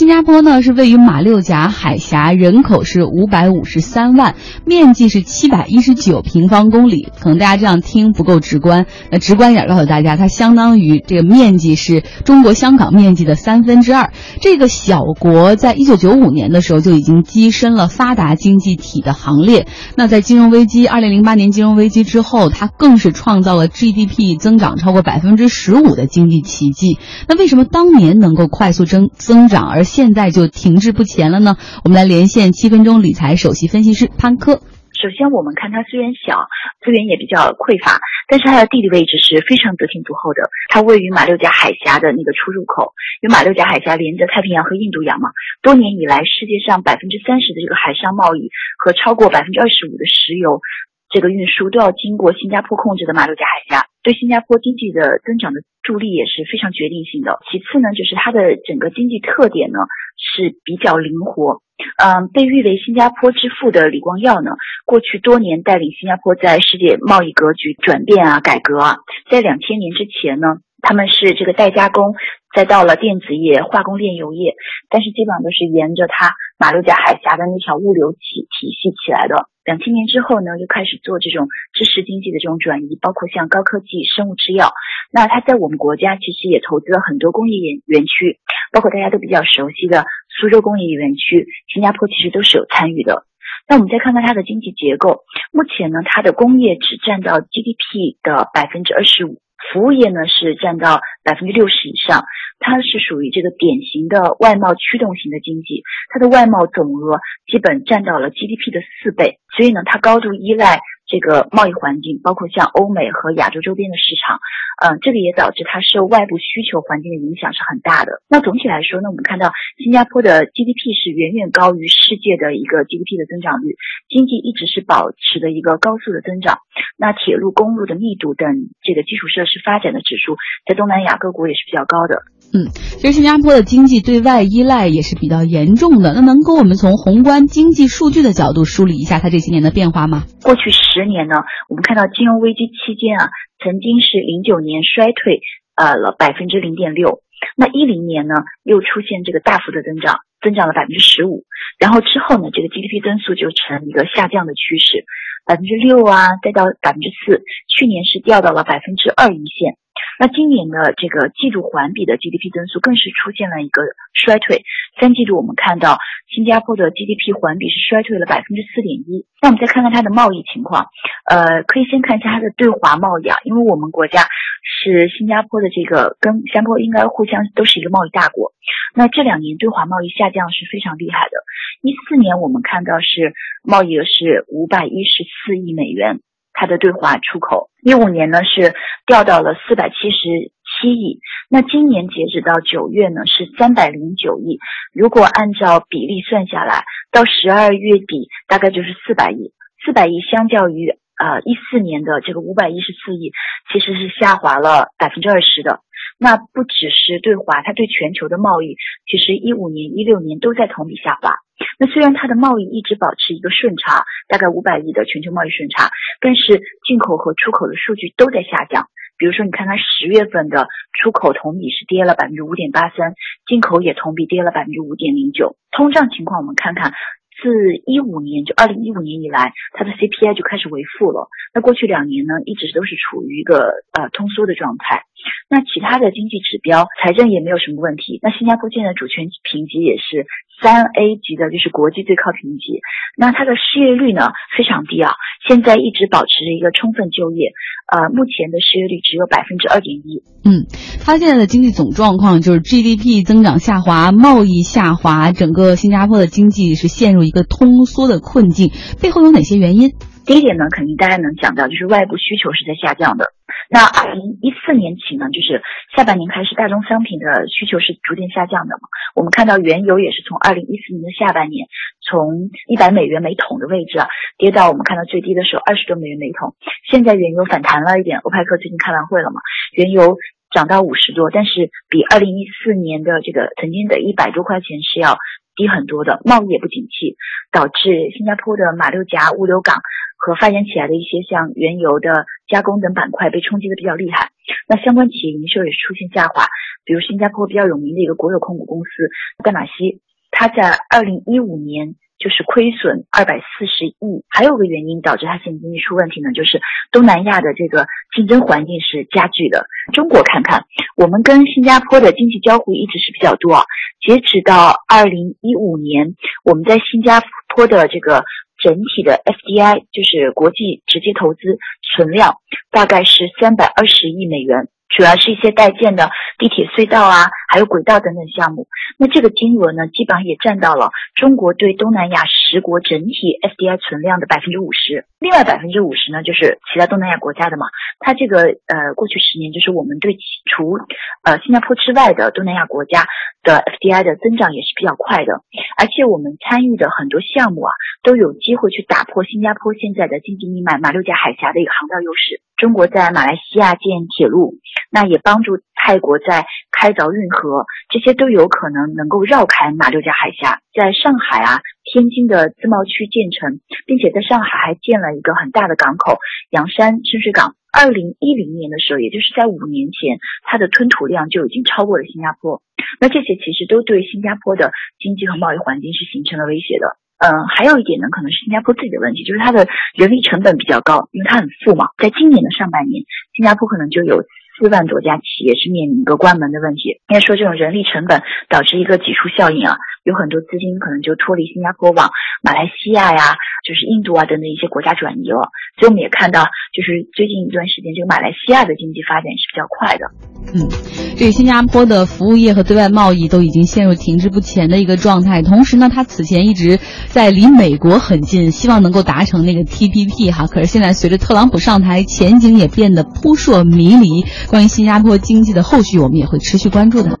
新加坡呢是位于马六甲海峡，人口是五百五十三万，面积是七百一十九平方公里。可能大家这样听不够直观，那直观一点告诉大家，它相当于这个面积是中国香港面积的三分之二。这个小国在一九九五年的时候就已经跻身了发达经济体的行列。那在金融危机二零零八年金融危机之后，它更是创造了 GDP 增长超过百分之十五的经济奇迹。那为什么当年能够快速增增长，而现在就停滞不前了呢？我们来连线七分钟理财首席分析师潘科。首先，我们看它虽然小，资源也比较匮乏，但是它的地理位置是非常得天独厚的。它位于马六甲海峡的那个出入口，因为马六甲海峡连着太平洋和印度洋嘛。多年以来，世界上百分之三十的这个海上贸易和超过百分之二十五的石油这个运输都要经过新加坡控制的马六甲海峡，对新加坡经济的增长的助力也是非常决定性的。其次呢，就是它的整个经济特点呢是比较灵活。嗯，被誉为新加坡之父的李光耀呢，过去多年带领新加坡在世界贸易格局转变啊、改革啊。在两千年之前呢，他们是这个代加工，再到了电子业、化工、炼油业，但是基本上都是沿着它马六甲海峡的那条物流体体系起来的。两千年之后呢，又开始做这种知识经济的这种转移，包括像高科技、生物制药。那它在我们国家其实也投资了很多工业园园区，包括大家都比较熟悉的苏州工业园区，新加坡其实都是有参与的。那我们再看看它的经济结构，目前呢，它的工业只占到 GDP 的百分之二十五，服务业呢是占到百分之六十以上。它是属于这个典型的外贸驱动型的经济，它的外贸总额基本占到了 GDP 的四倍，所以呢，它高度依赖。这个贸易环境，包括像欧美和亚洲周边的市场，嗯，这个也导致它受外部需求环境的影响是很大的。那总体来说呢，我们看到新加坡的 GDP 是远远高于世界的一个 GDP 的增长率，经济一直是保持的一个高速的增长。那铁路、公路的密度等这个基础设施发展的指数，在东南亚各国也是比较高的。嗯，其实新加坡的经济对外依赖也是比较严重的。那能够我们从宏观经济数据的角度梳理一下它这些年的变化吗？过去十年呢，我们看到金融危机期间啊，曾经是零九年衰退呃了百分之零点六，那一零年呢又出现这个大幅的增长，增长了百分之十五，然后之后呢这个 GDP 增速就呈一个下降的趋势，百分之六啊，再到百分之四，去年是掉到了百分之二一线。那今年的这个季度环比的 GDP 增速更是出现了一个衰退。三季度我们看到新加坡的 GDP 环比是衰退了百分之四点一。那我们再看看它的贸易情况，呃，可以先看一下它的对华贸易啊，因为我们国家是新加坡的这个跟新加坡应该互相都是一个贸易大国。那这两年对华贸易下降是非常厉害的。一四年我们看到是贸易额是五百一十四亿美元。它的对华出口，一五年呢是掉到了四百七十七亿，那今年截止到九月呢是三百零九亿。如果按照比例算下来，到十二月底大概就是四百亿。四百亿相较于呃一四年的这个五百一十四亿，其实是下滑了百分之二十的。那不只是对华，它对全球的贸易，其实一五年、一六年都在同比下滑。那虽然它的贸易一直保持一个顺差，大概五百亿的全球贸易顺差，但是进口和出口的数据都在下降。比如说，你看它十月份的出口同比是跌了百分之五点八三，进口也同比跌了百分之五点零九。通胀情况我们看看，自一五年就二零一五年以来，它的 CPI 就开始为负了。那过去两年呢，一直都是处于一个呃通缩的状态。那其他的经济指标，财政也没有什么问题。那新加坡现在主权评级也是。三 A 级的就是国际最高评级，那它的失业率呢非常低啊，现在一直保持着一个充分就业，呃，目前的失业率只有百分之二点一。嗯，它现在的经济总状况就是 GDP 增长下滑，贸易下滑，整个新加坡的经济是陷入一个通缩的困境，背后有哪些原因？第一点呢，肯定大家能想到，就是外部需求是在下降的。那二零一四年起呢，就是下半年开始，大宗商品的需求是逐渐下降的嘛。我们看到原油也是从二零一四年的下半年，从一百美元每桶的位置啊，跌到我们看到最低的时候二十多美元每桶。现在原油反弹了一点，欧派克最近开完会了嘛，原油涨到五十多，但是比二零一四年的这个曾经的一百多块钱是要低很多的。贸易也不景气，导致新加坡的马六甲物流港。和发展起来的一些像原油的加工等板块被冲击的比较厉害，那相关企业营收也是出现下滑。比如新加坡比较有名的一个国有控股公司淡马锡，它在二零一五年。就是亏损二百四十亿，还有个原因导致它现在经济出问题呢，就是东南亚的这个竞争环境是加剧的。中国看看，我们跟新加坡的经济交互一直是比较多啊，截止到二零一五年，我们在新加坡的这个整体的 FDI，就是国际直接投资存量，大概是三百二十亿美元。主要是一些待建的地铁隧道啊，还有轨道等等项目。那这个金额呢，基本上也占到了中国对东南亚十国整体 FDI 存量的百分之五十。另外百分之五十呢，就是其他东南亚国家的嘛。它这个呃，过去十年就是我们对除呃新加坡之外的东南亚国家的 FDI 的增长也是比较快的。而且我们参与的很多项目啊，都有机会去打破新加坡现在的经济命脉马六甲海峡的一个航道优势。中国在马来西亚建铁路。那也帮助泰国在开凿运河，这些都有可能能够绕开马六甲海峡，在上海啊、天津的自贸区建成，并且在上海还建了一个很大的港口——洋山深水港。二零一零年的时候，也就是在五年前，它的吞吐量就已经超过了新加坡。那这些其实都对新加坡的经济和贸易环境是形成了威胁的。嗯，还有一点呢，可能是新加坡自己的问题，就是它的人力成本比较高，因为它很富嘛。在今年的上半年，新加坡可能就有。四万多家企业是面临一个关门的问题。应该说，这种人力成本导致一个挤出效应啊，有很多资金可能就脱离新加坡往马来西亚呀，就是印度啊等等一些国家转移了。所以我们也看到，就是最近一段时间，这个马来西亚的经济发展是比较快的。嗯，这个新加坡的服务业和对外贸易都已经陷入停滞不前的一个状态。同时呢，它此前一直在离美国很近，希望能够达成那个 TPP 哈。可是现在随着特朗普上台，前景也变得扑朔迷离。关于新加坡经济的后续，我们也会持续关注的。